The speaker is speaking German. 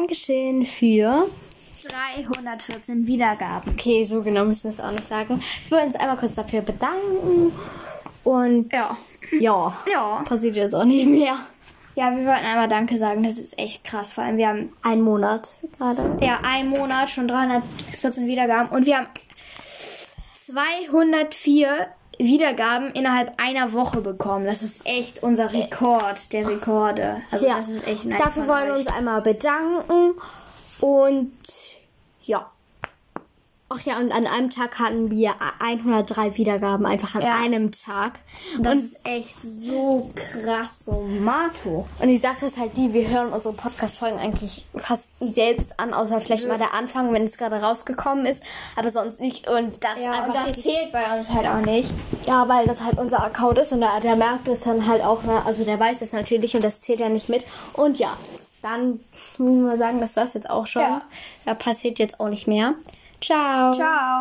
Dankeschön für. 314 Wiedergaben. Okay, so genau müssen wir es auch nicht sagen. Wir wollen uns einmal kurz dafür bedanken. Und Ja. ja, Ja. passiert jetzt auch nicht mehr. Ja, wir wollten einmal Danke sagen. Das ist echt krass. Vor allem, wir haben Ein Monat gerade. ja einen Monat schon 314 Wiedergaben und wir haben 204 Wiedergaben innerhalb einer Woche bekommen. Das ist echt unser Rekord der Rekorde. Also Ja, das ist echt nice. dafür wollen wir uns einmal bedanken. Und ja. Ach ja, und an einem Tag hatten wir 103 Wiedergaben, einfach an Ja. einem Tag. Das Und, ist echt so krass, so Mato. und die Sache ist halt die, wir hören unsere Podcast-Folgen eigentlich fast selbst an, außer vielleicht mal der Anfang, wenn es gerade rausgekommen ist, aber sonst nicht. Und das Ja, und das zählt bei uns halt auch nicht. Ja, weil das halt unser Account ist und der, der merkt es dann halt auch, ne? also der weiß das natürlich und das zählt ja nicht mit. Und ja, dann muss man sagen, das war's jetzt auch schon. Ja. Da passiert jetzt auch nicht mehr. Tchau. Tchau.